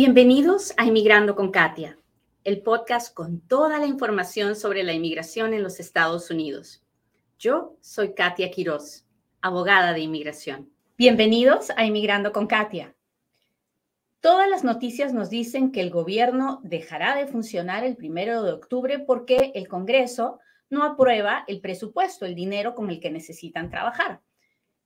Bienvenidos a Inmigrando con Katia, el podcast con toda la información sobre la inmigración en los Estados Unidos. Yo soy Katia Quiroz, abogada de inmigración. Bienvenidos a Inmigrando con Katia. Todas las noticias nos dicen que el gobierno dejará de funcionar el primero de octubre porque el Congreso no aprueba el presupuesto, el dinero con el que necesitan trabajar.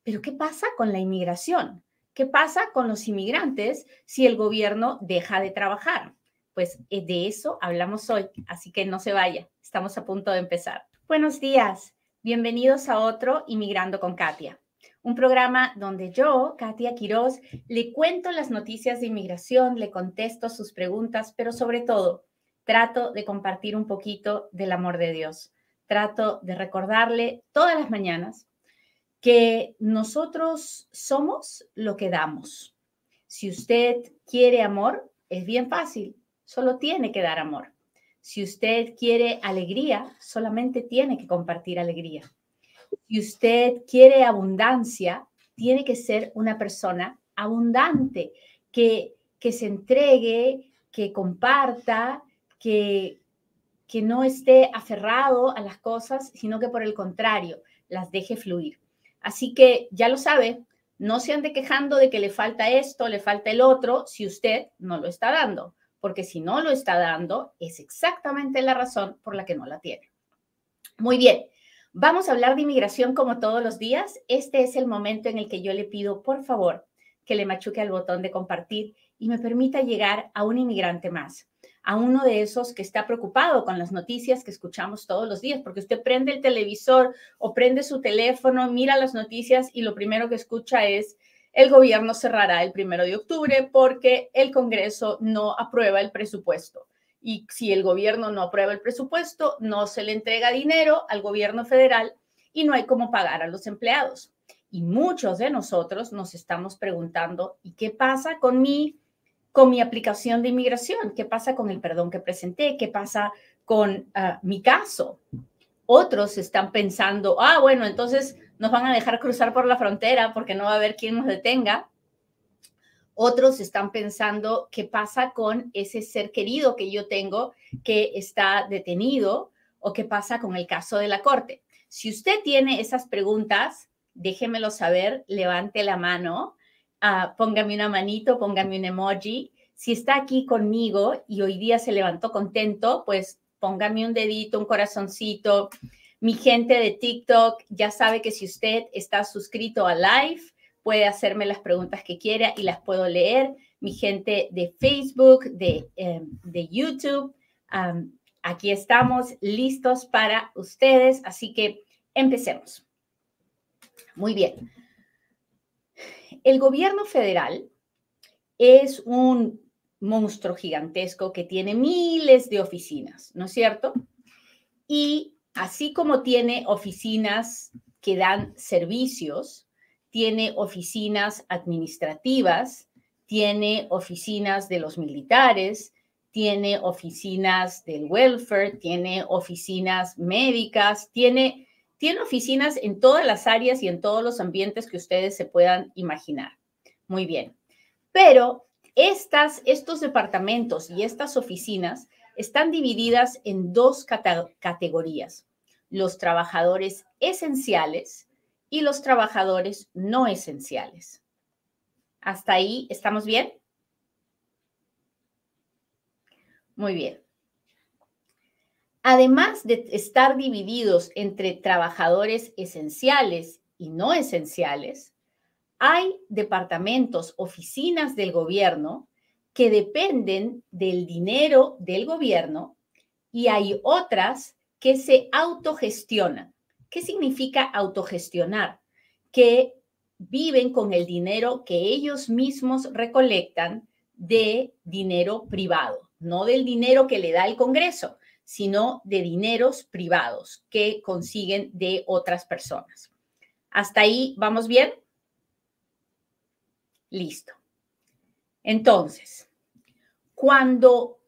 Pero ¿qué pasa con la inmigración? ¿Qué pasa con los inmigrantes si el gobierno deja de trabajar? Pues eh, de eso hablamos hoy, así que no se vaya, estamos a punto de empezar. Buenos días, bienvenidos a otro Inmigrando con Katia, un programa donde yo, Katia Quiroz, le cuento las noticias de inmigración, le contesto sus preguntas, pero sobre todo trato de compartir un poquito del amor de Dios. Trato de recordarle todas las mañanas que nosotros somos lo que damos. Si usted quiere amor, es bien fácil, solo tiene que dar amor. Si usted quiere alegría, solamente tiene que compartir alegría. Si usted quiere abundancia, tiene que ser una persona abundante, que, que se entregue, que comparta, que, que no esté aferrado a las cosas, sino que por el contrario, las deje fluir. Así que ya lo sabe, no se ande quejando de que le falta esto, le falta el otro, si usted no lo está dando, porque si no lo está dando, es exactamente la razón por la que no la tiene. Muy bien, vamos a hablar de inmigración como todos los días. Este es el momento en el que yo le pido, por favor, que le machuque al botón de compartir y me permita llegar a un inmigrante más a uno de esos que está preocupado con las noticias que escuchamos todos los días, porque usted prende el televisor o prende su teléfono, mira las noticias y lo primero que escucha es el gobierno cerrará el primero de octubre porque el Congreso no aprueba el presupuesto. Y si el gobierno no aprueba el presupuesto, no se le entrega dinero al gobierno federal y no hay cómo pagar a los empleados. Y muchos de nosotros nos estamos preguntando, ¿y qué pasa con mi con mi aplicación de inmigración? ¿Qué pasa con el perdón que presenté? ¿Qué pasa con ah, mi caso? Otros están pensando, ah, bueno, entonces nos van a dejar cruzar por la frontera porque no va a haber quien nos detenga. Otros están pensando, ¿qué pasa con ese ser querido que yo tengo que está detenido? ¿O qué pasa con el caso de la corte? Si usted tiene esas preguntas, déjemelo saber, levante la mano Ah, póngame una manito, póngame un emoji. Si está aquí conmigo y hoy día se levantó contento, pues póngame un dedito, un corazoncito. Mi gente de TikTok ya sabe que si usted está suscrito a Live, puede hacerme las preguntas que quiera y las puedo leer. Mi gente de Facebook, de, em, de YouTube, aquí estamos listos para ustedes, así que empecemos. Muy bien el gobierno federal es un monstruo gigantesco que tiene miles de oficinas, ¿no es cierto? Y así como tiene oficinas que dan servicios, tiene oficinas administrativas, tiene oficinas de los militares, tiene oficinas del welfare, tiene oficinas médicas, tiene tiene oficinas en todas las áreas y en todos los ambientes que ustedes se puedan imaginar. Muy bien. Pero estas, estos departamentos y estas oficinas están divididas en dos categorías. Los trabajadores esenciales y los trabajadores no esenciales. ¿Hasta ahí estamos bien? Muy bien. Además de estar divididos entre trabajadores esenciales y no esenciales, hay departamentos, oficinas del gobierno que dependen del dinero del gobierno y hay otras que se autogestionan. ¿Qué significa autogestionar? Que viven con el dinero que ellos mismos recolectan de dinero privado, no del dinero que le da el Congreso, sino de dineros privados que consiguen de otras personas. ¿Hasta ahí vamos bien? Listo. Entonces, cuando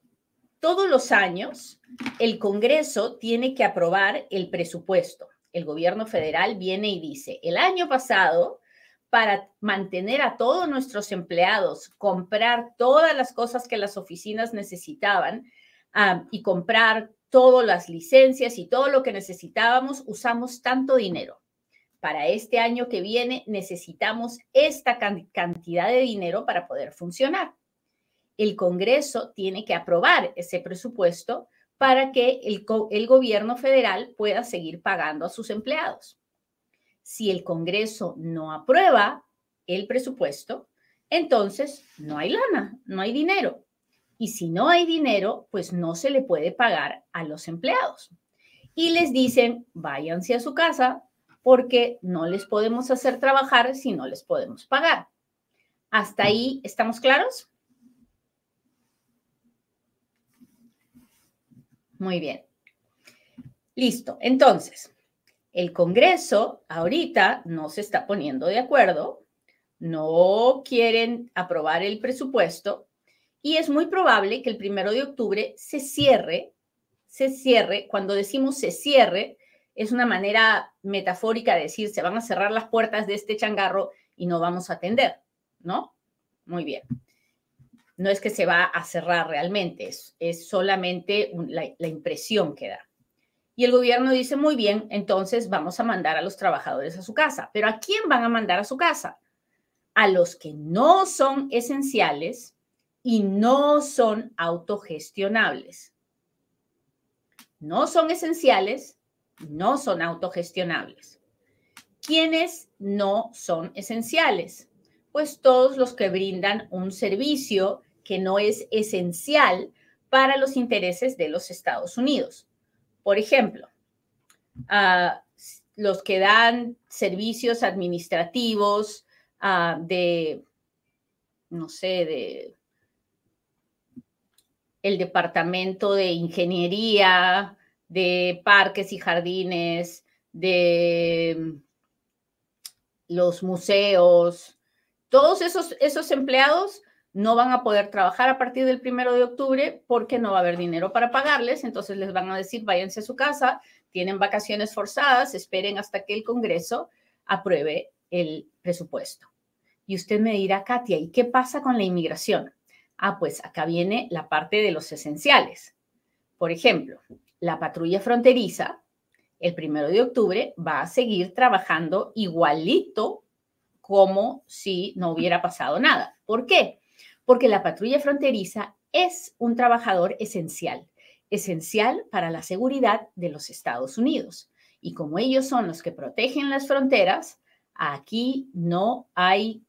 todos los años el Congreso tiene que aprobar el presupuesto, el gobierno federal viene y dice, el año pasado, para mantener a todos nuestros empleados, comprar todas las cosas que las oficinas necesitaban ah, y comprar todas las licencias y todo lo que necesitábamos, usamos tanto dinero. Para este año que viene necesitamos esta cantidad de dinero para poder funcionar. El Congreso tiene que aprobar ese presupuesto para que el, el gobierno federal pueda seguir pagando a sus empleados. Si el Congreso no aprueba el presupuesto, entonces no hay lana, no hay dinero. Y si no hay dinero, pues no se le puede pagar a los empleados. Y les dicen, váyanse a su casa porque no les podemos hacer trabajar si no les podemos pagar. ¿Hasta ahí estamos claros? Muy bien. Listo. Entonces, el Congreso ahorita no se está poniendo de acuerdo, no quieren aprobar el presupuesto y es muy probable que el primero de octubre se cierre, se cierre, cuando decimos se cierre, es una manera metafórica de decir se van a cerrar las puertas de este changarro y no vamos a atender, ¿no? Muy bien. No es que se va a cerrar realmente, es, solamente la, la impresión que da. Y el gobierno dice, muy bien, entonces vamos a mandar a los trabajadores a su casa. Pero ¿a quién van a mandar a su casa? A los que no son esenciales y no son autogestionables. No son esenciales, no son autogestionables. ¿Quiénes no son esenciales? Pues todos los que brindan un servicio que no es esencial para los intereses de los Estados Unidos. Por ejemplo, ah, los que dan servicios administrativos ah, de, no sé, de el departamento de ingeniería, de parques y jardines, de mm, los museos, todos esos, esos empleados no van a poder trabajar a partir del primero de octubre porque no va a haber dinero para pagarles, entonces les van a decir váyanse a su casa, tienen vacaciones forzadas, esperen hasta que el Congreso apruebe el presupuesto. Y usted me dirá, Katia, ¿y qué pasa con la inmigración? Ah, pues acá viene la parte de los esenciales. Por ejemplo, la patrulla fronteriza, el primero de octubre, va a seguir trabajando igualito como si no hubiera pasado nada. ¿Por qué? Porque la patrulla fronteriza es un trabajador esencial, esencial para la seguridad de los Estados Unidos. Y como ellos son los que protegen las fronteras, aquí no hay,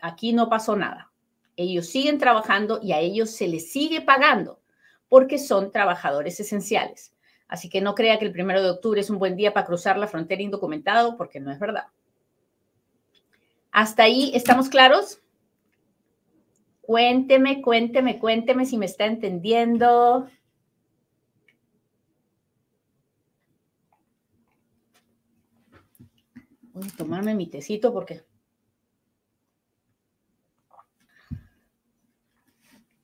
aquí no pasó nada. Ellos siguen trabajando y a ellos se les sigue pagando porque son trabajadores esenciales. Así que no crea que el primero de octubre es un buen día para cruzar la frontera indocumentado porque no es verdad. ¿Hasta ahí estamos claros? Cuénteme, cuénteme, cuénteme si me está entendiendo. Voy a tomarme mi tecito porque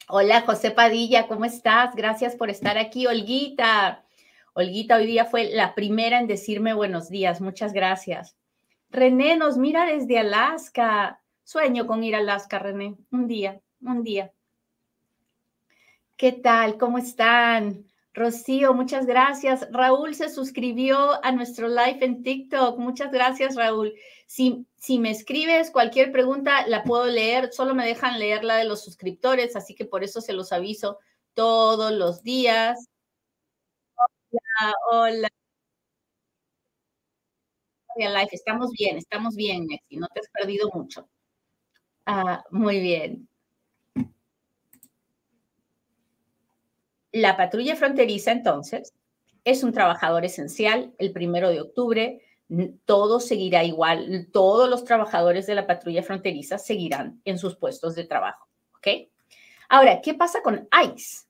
Hola, José Padilla, ¿cómo estás? Gracias por estar aquí, Olguita. Olguita hoy día fue la primera en decirme buenos días. Muchas gracias. René nos mira desde Alaska. Sueño con ir a Alaska, René. Un día, un día. ¿Qué tal? ¿Cómo están? Rocío, muchas gracias. Raúl se suscribió a nuestro live en TikTok. Muchas gracias, Raúl. Si, me escribes cualquier pregunta, la puedo leer. Solo me dejan leer la de los suscriptores, así que por eso se los aviso todos los días. Hola, hola. Estamos bien, estamos bien, Nexi. No te has perdido mucho. Ah, muy bien. La patrulla fronteriza, entonces, es un trabajador esencial. El primero de octubre, todo seguirá igual. Todos los trabajadores de la patrulla fronteriza seguirán en sus puestos de trabajo. ¿Ok? Ahora, ¿qué pasa con ICE?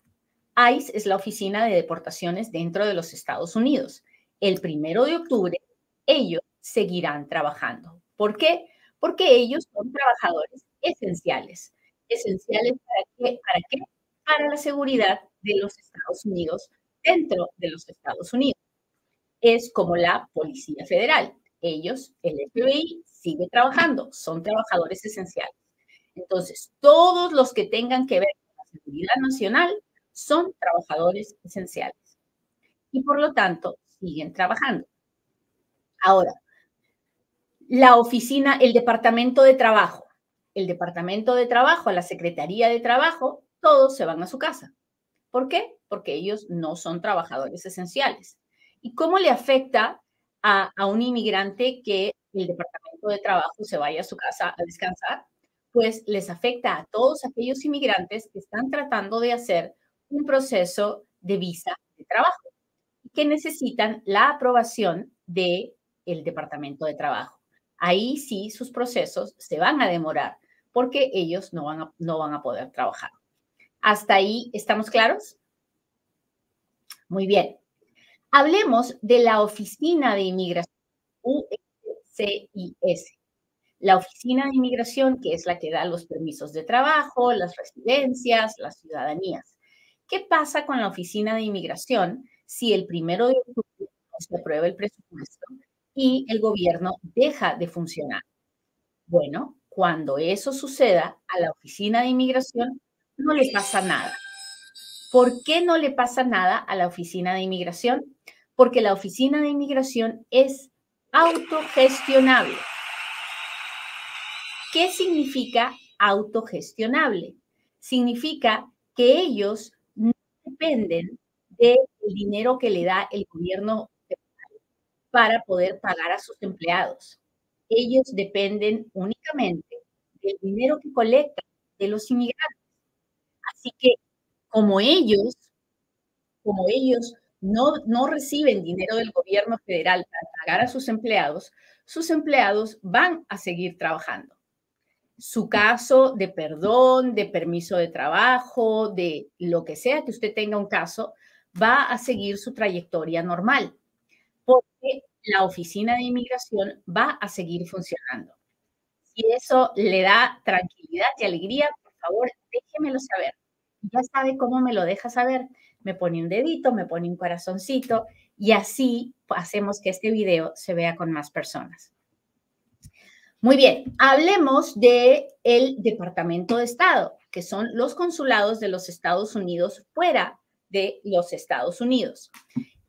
ICE es la oficina de deportaciones dentro de los Estados Unidos. El primero de octubre, ellos seguirán trabajando. ¿Por qué? Porque ellos son trabajadores esenciales. ¿Esenciales para qué? ¿Para qué? Para la seguridad de los Estados Unidos dentro de los Estados Unidos. Es como la Policía Federal. Ellos, el FBI, sigue trabajando, son trabajadores esenciales. Entonces, todos los que tengan que ver con la seguridad nacional son trabajadores esenciales y por lo tanto siguen trabajando. Ahora, la oficina, el departamento de trabajo, el departamento de trabajo, la secretaría de trabajo, todos se van a su casa. ¿Por qué? Porque ellos no son trabajadores esenciales. ¿Y cómo le afecta a, un inmigrante que el departamento de trabajo se vaya a su casa a descansar? Pues les afecta a todos aquellos inmigrantes que están tratando de hacer un proceso de visa de trabajo que necesitan la aprobación del el departamento de trabajo. Ahí sí sus procesos se van a demorar porque ellos no van a, no van a poder trabajar. ¿Hasta ahí estamos claros? Muy bien. Hablemos de la Oficina de Inmigración, USCIS. La Oficina de Inmigración, que es la que da los permisos de trabajo, las residencias, las ciudadanías. ¿Qué pasa con la Oficina de Inmigración si el primero de octubre se aprueba el presupuesto y el gobierno deja de funcionar? Bueno, cuando eso suceda, a la Oficina de Inmigración no le pasa nada. ¿Por qué no le pasa nada a la Oficina de Inmigración? Porque la Oficina de Inmigración es autogestionable. ¿Qué significa autogestionable? Significa que ellos no dependen del dinero que le da el gobierno para poder pagar a sus empleados. Ellos dependen únicamente del dinero que colectan de los inmigrantes. Así que como ellos, como ellos no, no reciben dinero del gobierno federal para pagar a sus empleados, sus empleados van a seguir trabajando. Su caso de perdón, de permiso de trabajo, de lo que sea que usted tenga un caso, va a seguir su trayectoria normal, porque la oficina de inmigración va a seguir funcionando. Si eso le da tranquilidad y alegría, por favor, déjemelo saber. Ya sabe cómo me lo deja saber. Me pone un dedito, me pone un corazoncito y así hacemos que este video se vea con más personas. Muy bien, hablemos de el Departamento de Estado, que son los consulados de los Estados Unidos fuera de los Estados Unidos.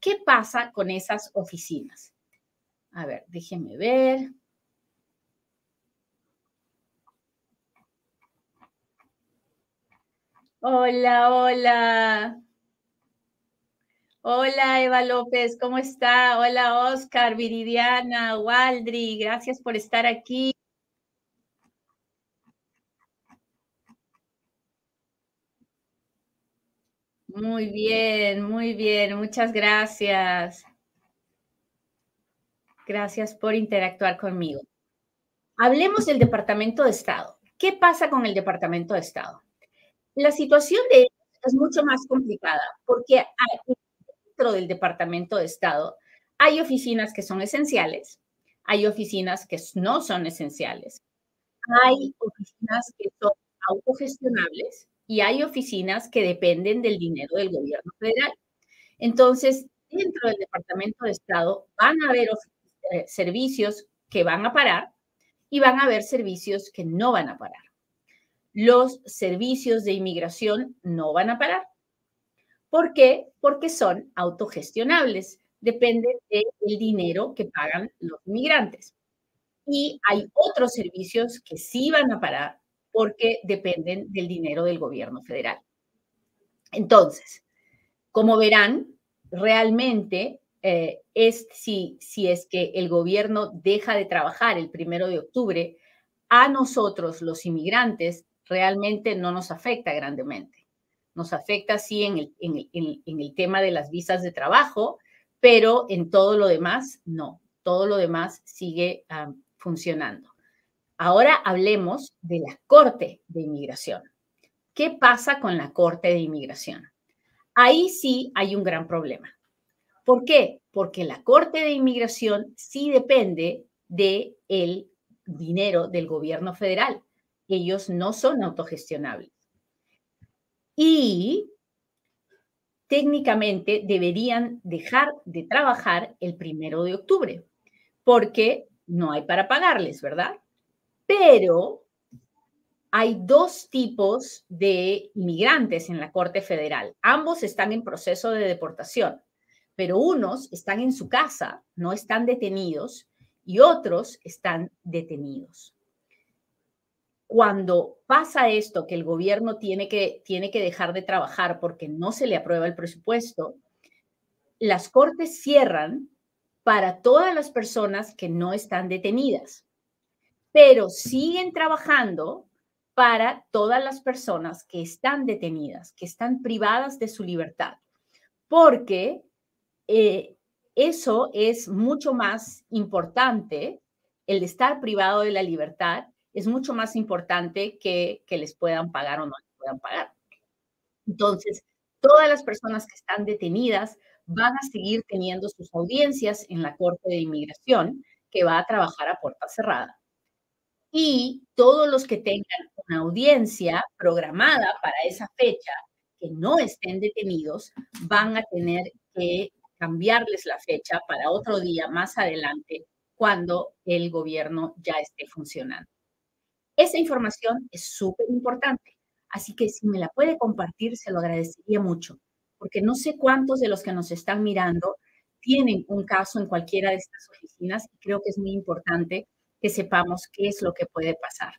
¿Qué pasa con esas oficinas? A ver, déjenme ver. Hola, hola. Hola, Eva López, ¿cómo está? Hola, Oscar, Viridiana, Waldri, gracias por estar aquí. Muy bien, muy bien, muchas gracias. Gracias por interactuar conmigo. Hablemos del Departamento de Estado. ¿Qué pasa con el Departamento de Estado? La situación de ellos es mucho más complicada porque dentro del Departamento de Estado hay oficinas que son esenciales, hay oficinas que no son esenciales, hay oficinas que son autogestionables y hay oficinas que dependen del dinero del gobierno federal. Entonces, dentro del Departamento de Estado van a haber eh, servicios que van a parar y van a haber servicios que no van a parar. Los servicios de inmigración no van a parar. ¿Por qué? Porque son autogestionables, dependen del dinero que pagan los inmigrantes. Y hay otros servicios que sí van a parar porque dependen del dinero del gobierno federal. Entonces, como verán, realmente eh, es si, si es que el gobierno deja de trabajar el primero de octubre, a nosotros, los inmigrantes, realmente no nos afecta grandemente. Nos afecta sí en el, en el tema de las visas de trabajo, pero en todo lo demás, no. Todo lo demás sigue ah, funcionando. Ahora hablemos de la Corte de Inmigración. ¿Qué pasa con la Corte de Inmigración? Ahí sí hay un gran problema. ¿Por qué? Porque la Corte de Inmigración sí depende del el dinero del gobierno federal. Ellos no son autogestionables. Y técnicamente deberían dejar de trabajar el primero de octubre, porque no hay para pagarles, ¿verdad? Pero hay dos tipos de inmigrantes en la Corte Federal. Ambos están en proceso de deportación, pero unos están en su casa, no están detenidos, y otros están detenidos. Cuando pasa esto, que el gobierno tiene que, tiene que dejar de trabajar porque no se le aprueba el presupuesto, las cortes cierran para todas las personas que no están detenidas, pero siguen trabajando para todas las personas que están detenidas, que están privadas de su libertad, porque eh, eso es mucho más importante, el estar privado de la libertad es mucho más importante que que les puedan pagar o no les puedan pagar. Entonces, todas las personas que están detenidas van a seguir teniendo sus audiencias en la Corte de Inmigración, que va a trabajar a puerta cerrada y todos los que tengan una audiencia programada para esa fecha que no estén detenidos van a tener que cambiarles la fecha para otro día más adelante cuando el gobierno ya esté funcionando. Esa información es súper importante, así que si me la puede compartir, se lo agradecería mucho, porque no sé cuántos de los que nos están mirando tienen un caso en cualquiera de estas oficinas y creo que es muy importante que sepamos qué es lo que puede pasar.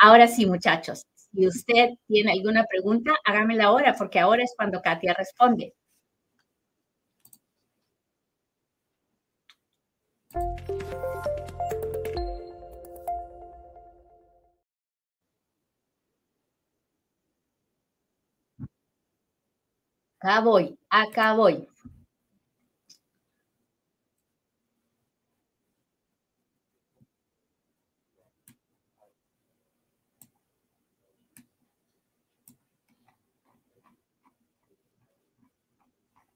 Ahora sí, muchachos, si usted tiene alguna pregunta, hágamela ahora, porque ahora es cuando Katia responde. Acá voy, acá voy.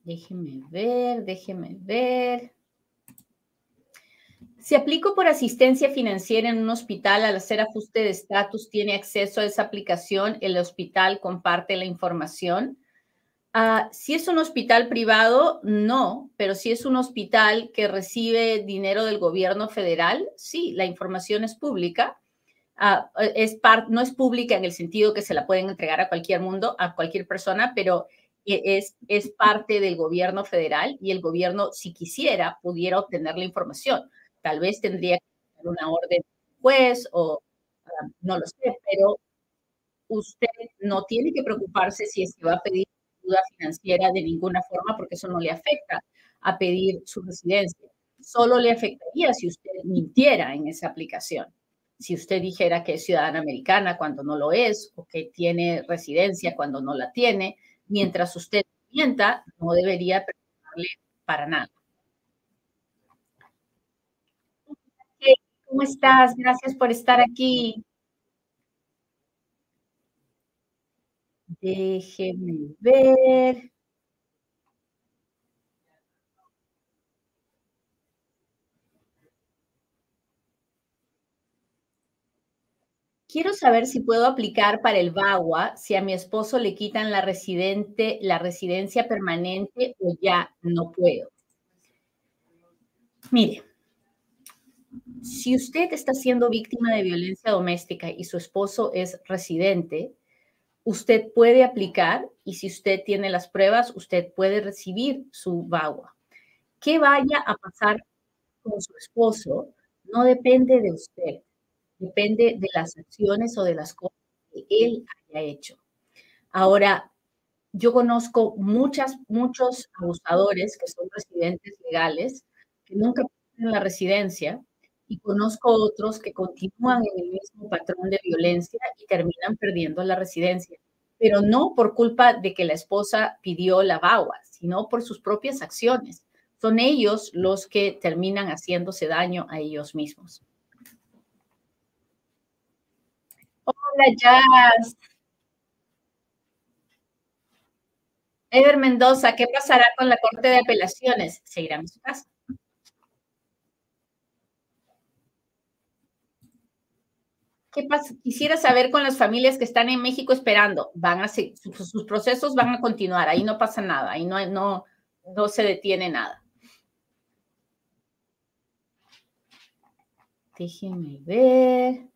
Déjeme ver, déjeme ver. Si aplico por asistencia financiera en un hospital al hacer ajuste de estatus, ¿tiene acceso a esa aplicación? ¿El hospital comparte la información? Ah, si es un hospital privado, no, pero si es un hospital que recibe dinero del gobierno federal, sí, la información es pública. Ah, es no es pública en el sentido que se la pueden entregar a cualquier mundo, a cualquier persona, pero es, es parte del gobierno federal y el gobierno, si quisiera, pudiera obtener la información. Tal vez tendría que tener una orden juez o ah, no lo sé, pero usted no tiene que preocuparse si es que va a pedir ayuda financiera de ninguna forma porque eso no le afecta a pedir su residencia. Solo le afectaría si usted mintiera en esa aplicación. Si usted dijera que es ciudadana americana cuando no lo es o que tiene residencia cuando no la tiene, mientras usted mienta, no debería preocuparle para nada. ¿Cómo estás? Gracias por estar aquí. Déjeme ver. Quiero saber si puedo aplicar para el VAWA si a mi esposo le quitan la, residente, la residencia permanente o ya no puedo. Mire, si usted está siendo víctima de violencia doméstica y su esposo es residente, usted puede aplicar y si usted tiene las pruebas, usted puede recibir su VAWA. ¿Qué vaya a pasar con su esposo? No depende de usted depende de las acciones o de las cosas que él haya hecho. Ahora, yo conozco muchas, muchos abusadores que son residentes legales, que nunca tienen la residencia, y conozco otros que continúan en el mismo patrón de violencia y terminan perdiendo la residencia, pero no por culpa de que la esposa pidió la bagua, sino por sus propias acciones. Son ellos los que terminan haciéndose daño a ellos mismos. Hola, Jazz. Ever Mendoza, ¿qué pasará con la Corte de Apelaciones? Se irá a su casa. Quisiera saber con las familias que están en México esperando. Van a sus, sus procesos van a continuar. Ahí no pasa nada. Ahí no, no, no se detiene nada. Déjenme ver.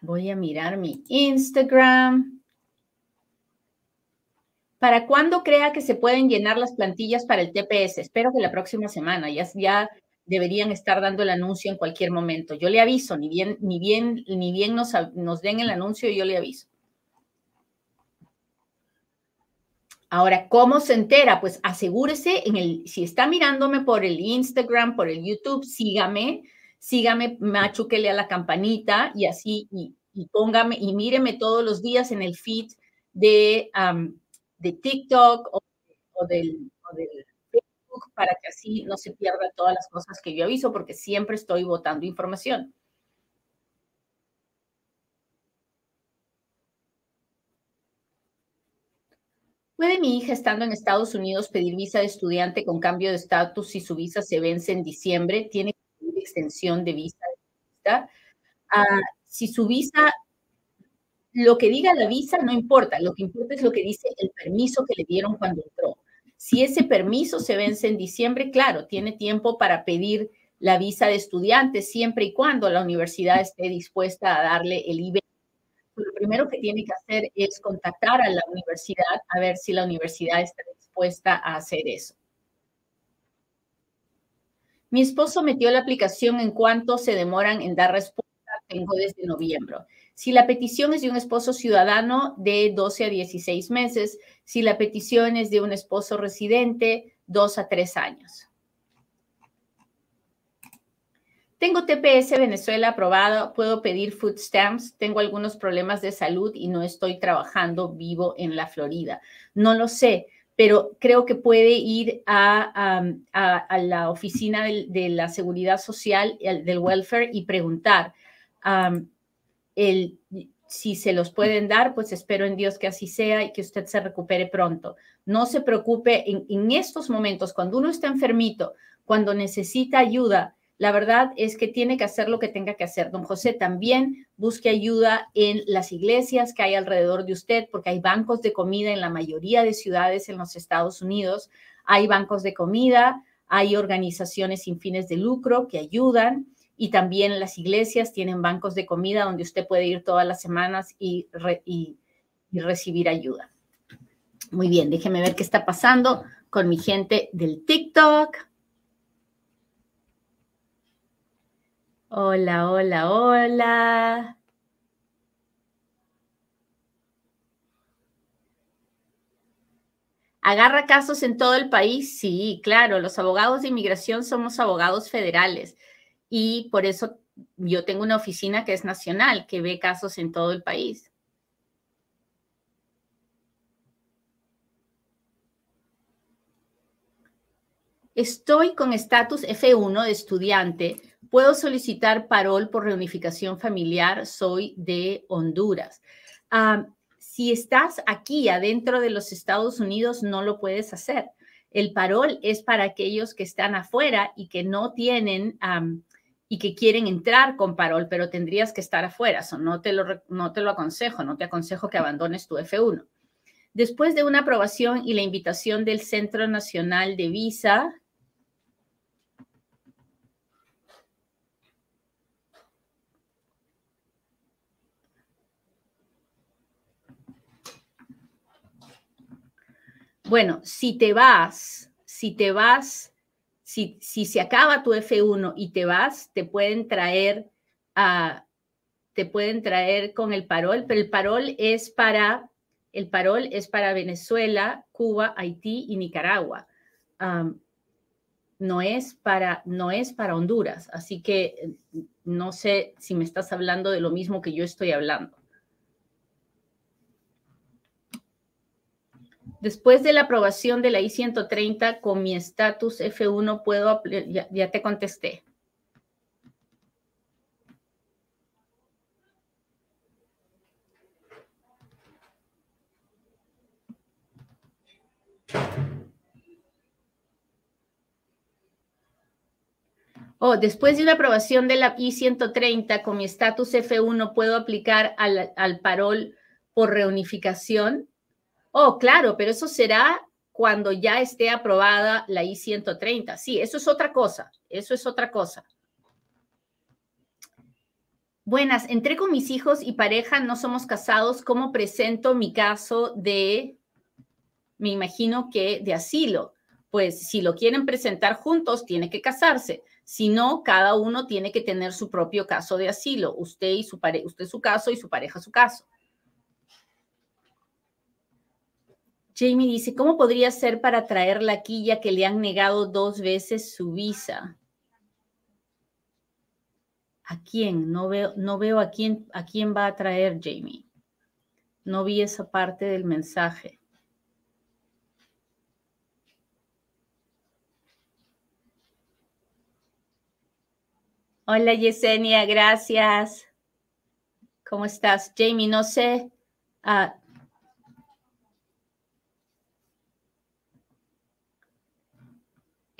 Voy a mirar mi Instagram. ¿Para cuándo crea que se pueden llenar las plantillas para el TPS? Espero que la próxima semana. Ya, ya deberían estar dando el anuncio en cualquier momento. Yo le aviso, ni bien, ni bien, ni bien nos, den el anuncio, yo le aviso. Ahora, ¿cómo se entera? Pues asegúrese en el, si está mirándome por el Instagram, por el YouTube, sígame, sígame, machuquele a la campanita y así, y, póngame, y míreme todos los días en el feed de, de TikTok o, del, Para que así no se pierda todas las cosas que yo aviso, porque siempre estoy votando información. ¿Puede mi hija, estando en Estados Unidos, pedir visa de estudiante con cambio de estatus si su visa se vence en diciembre? ¿Tiene que pedir extensión de visa? Ah, si su visa, lo que diga la visa no importa, lo que importa es lo que dice el permiso que le dieron cuando entró. Si ese permiso se vence en diciembre, claro, tiene tiempo para pedir la visa de estudiante siempre y cuando la universidad esté dispuesta a darle el IB lo primero que tiene que hacer es contactar a la universidad a ver si la universidad está dispuesta a hacer eso. Mi esposo metió la aplicación en cuanto se demoran en dar respuesta. Tengo desde noviembre. Si la petición es de un esposo ciudadano, de 12 a 16 meses. Si la petición es de un esposo residente, 2 a 3 años. Tengo TPS Venezuela aprobado, puedo pedir food stamps, tengo algunos problemas de salud y no estoy trabajando vivo en la Florida. No lo sé, pero creo que puede ir a, la oficina de, la seguridad social, del welfare, y preguntar el, si se los pueden dar, pues espero en Dios que así sea y que usted se recupere pronto. No se preocupe en, en estos momentos, cuando uno está enfermito, cuando necesita ayuda, la verdad es que tiene que hacer lo que tenga que hacer. Don José, también busque ayuda en las iglesias que hay alrededor de usted, porque hay bancos de comida en la mayoría de ciudades en los Estados Unidos. Hay bancos de comida, hay organizaciones sin fines de lucro que ayudan y también las iglesias tienen bancos de comida donde usted puede ir todas las semanas y, recibir ayuda. Muy bien, déjeme ver qué está pasando con mi gente del TikTok. Hola, hola, hola. ¿Agarra casos en todo el país? Sí, claro, los abogados de inmigración somos abogados federales y por eso yo tengo una oficina que es nacional, que ve casos en todo el país. Estoy con estatus F1 de estudiante Puedo solicitar parol por reunificación familiar. Soy de Honduras. si estás aquí adentro de los Estados Unidos, no lo puedes hacer. El parol es para aquellos que están afuera y que no tienen y que quieren entrar con parol, pero tendrías que estar afuera. no, te lo, no te lo aconsejo, no te aconsejo que abandones tu F1. Después de una aprobación y la invitación del Centro Nacional de Visa, Bueno, si te vas, si te vas, si, si se acaba tu F1 y te vas, te pueden traer a, te pueden traer con el parol, pero el parol es para, el parol es para Venezuela, Cuba, Haití y Nicaragua. no es para, no es para Honduras, así que no sé si me estás hablando de lo mismo que yo estoy hablando. Después de la aprobación de la I-130 con mi estatus F1 puedo, ya, ya te contesté. Oh, después de una aprobación de la I-130 con mi estatus F1, ¿puedo aplicar al, al parol por reunificación? Oh, claro, pero eso será cuando ya esté aprobada la I-130. Sí, eso es otra cosa, eso es otra cosa. Buenas, entré con mis hijos y pareja, no somos casados. ¿Cómo presento mi caso de, me imagino que de asilo? Pues si lo quieren presentar juntos, tiene que casarse. Si no, cada uno tiene que tener su propio caso de asilo. Usted y su pareja, usted su caso y su pareja su caso. Jamie dice, ¿cómo podría ser para traerla aquí ya que le han negado dos veces su visa? ¿A quién? No veo, no veo a quién, a quién va a traer Jamie. No vi esa parte del mensaje. Hola Yesenia, gracias. ¿Cómo estás? Jamie, no sé. Ah,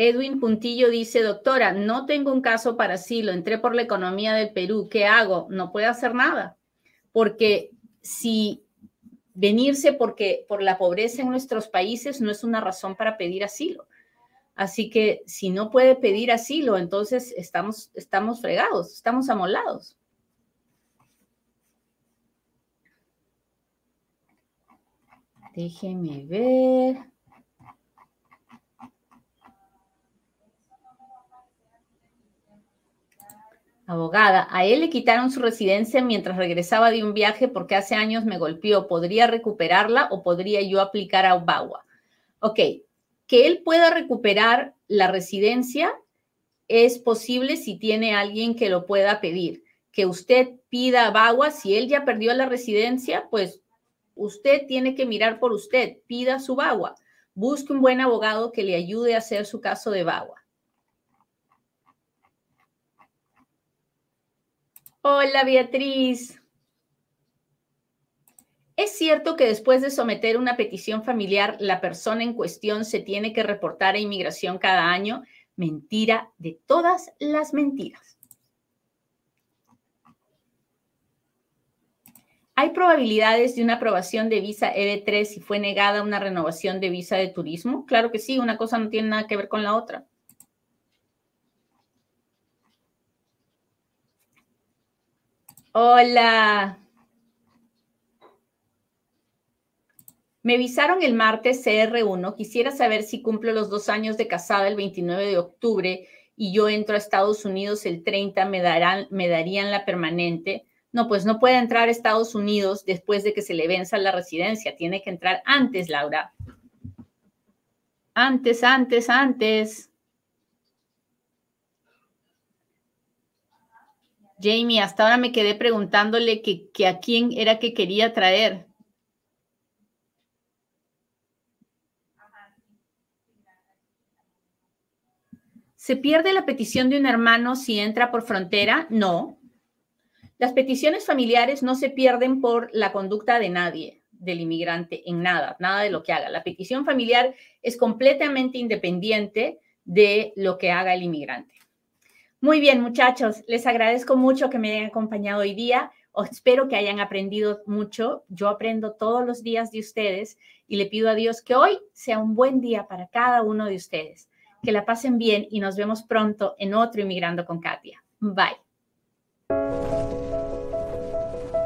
Edwin Puntillo dice, doctora, no tengo un caso para asilo, entré por la economía del Perú, ¿qué hago? No puede hacer nada, porque si venirse porque por la pobreza en nuestros países no es una razón para pedir asilo. Así que si no puede pedir asilo, entonces estamos, estamos fregados, estamos amolados. Déjeme ver. Abogada, a él le quitaron su residencia mientras regresaba de un viaje porque hace años me golpeó. ¿Podría recuperarla o podría yo aplicar a Obagua? Ok, que él pueda recuperar la residencia es posible si tiene alguien que lo pueda pedir. Que usted pida a si él ya perdió la residencia, pues usted tiene que mirar por usted, pida su Bagua. Busque un buen abogado que le ayude a hacer su caso de Bagua. Hola Beatriz. ¿Es cierto que después de someter una petición familiar, la persona en cuestión se tiene que reportar a inmigración cada año? Mentira de todas las mentiras. ¿Hay probabilidades de una aprobación de visa EB3 si fue negada una renovación de visa de turismo? Claro que sí, una cosa no tiene nada que ver con la otra. Hola. Me avisaron el martes CR1. Quisiera saber si cumplo los dos años de casada el 29 de octubre y yo entro a Estados Unidos el 30, me, darán, me darían la permanente. No, pues no puede entrar a Estados Unidos después de que se le venza la residencia. Tiene que entrar antes, Laura. Antes, antes, antes. Jamie, hasta ahora me quedé preguntándole que, a quién era que quería traer. ¿Se pierde la petición de un hermano si entra por frontera? No. Las peticiones familiares no se pierden por la conducta de nadie, del inmigrante, en nada, nada de lo que haga. La petición familiar es completamente independiente de lo que haga el inmigrante. Muy bien, muchachos, les agradezco mucho que me hayan acompañado hoy día. Espero que hayan aprendido mucho. Yo aprendo todos los días de ustedes y le pido a Dios que hoy sea un buen día para cada uno de ustedes. Que la pasen bien y nos vemos pronto en otro Inmigrando con Katia. Bye.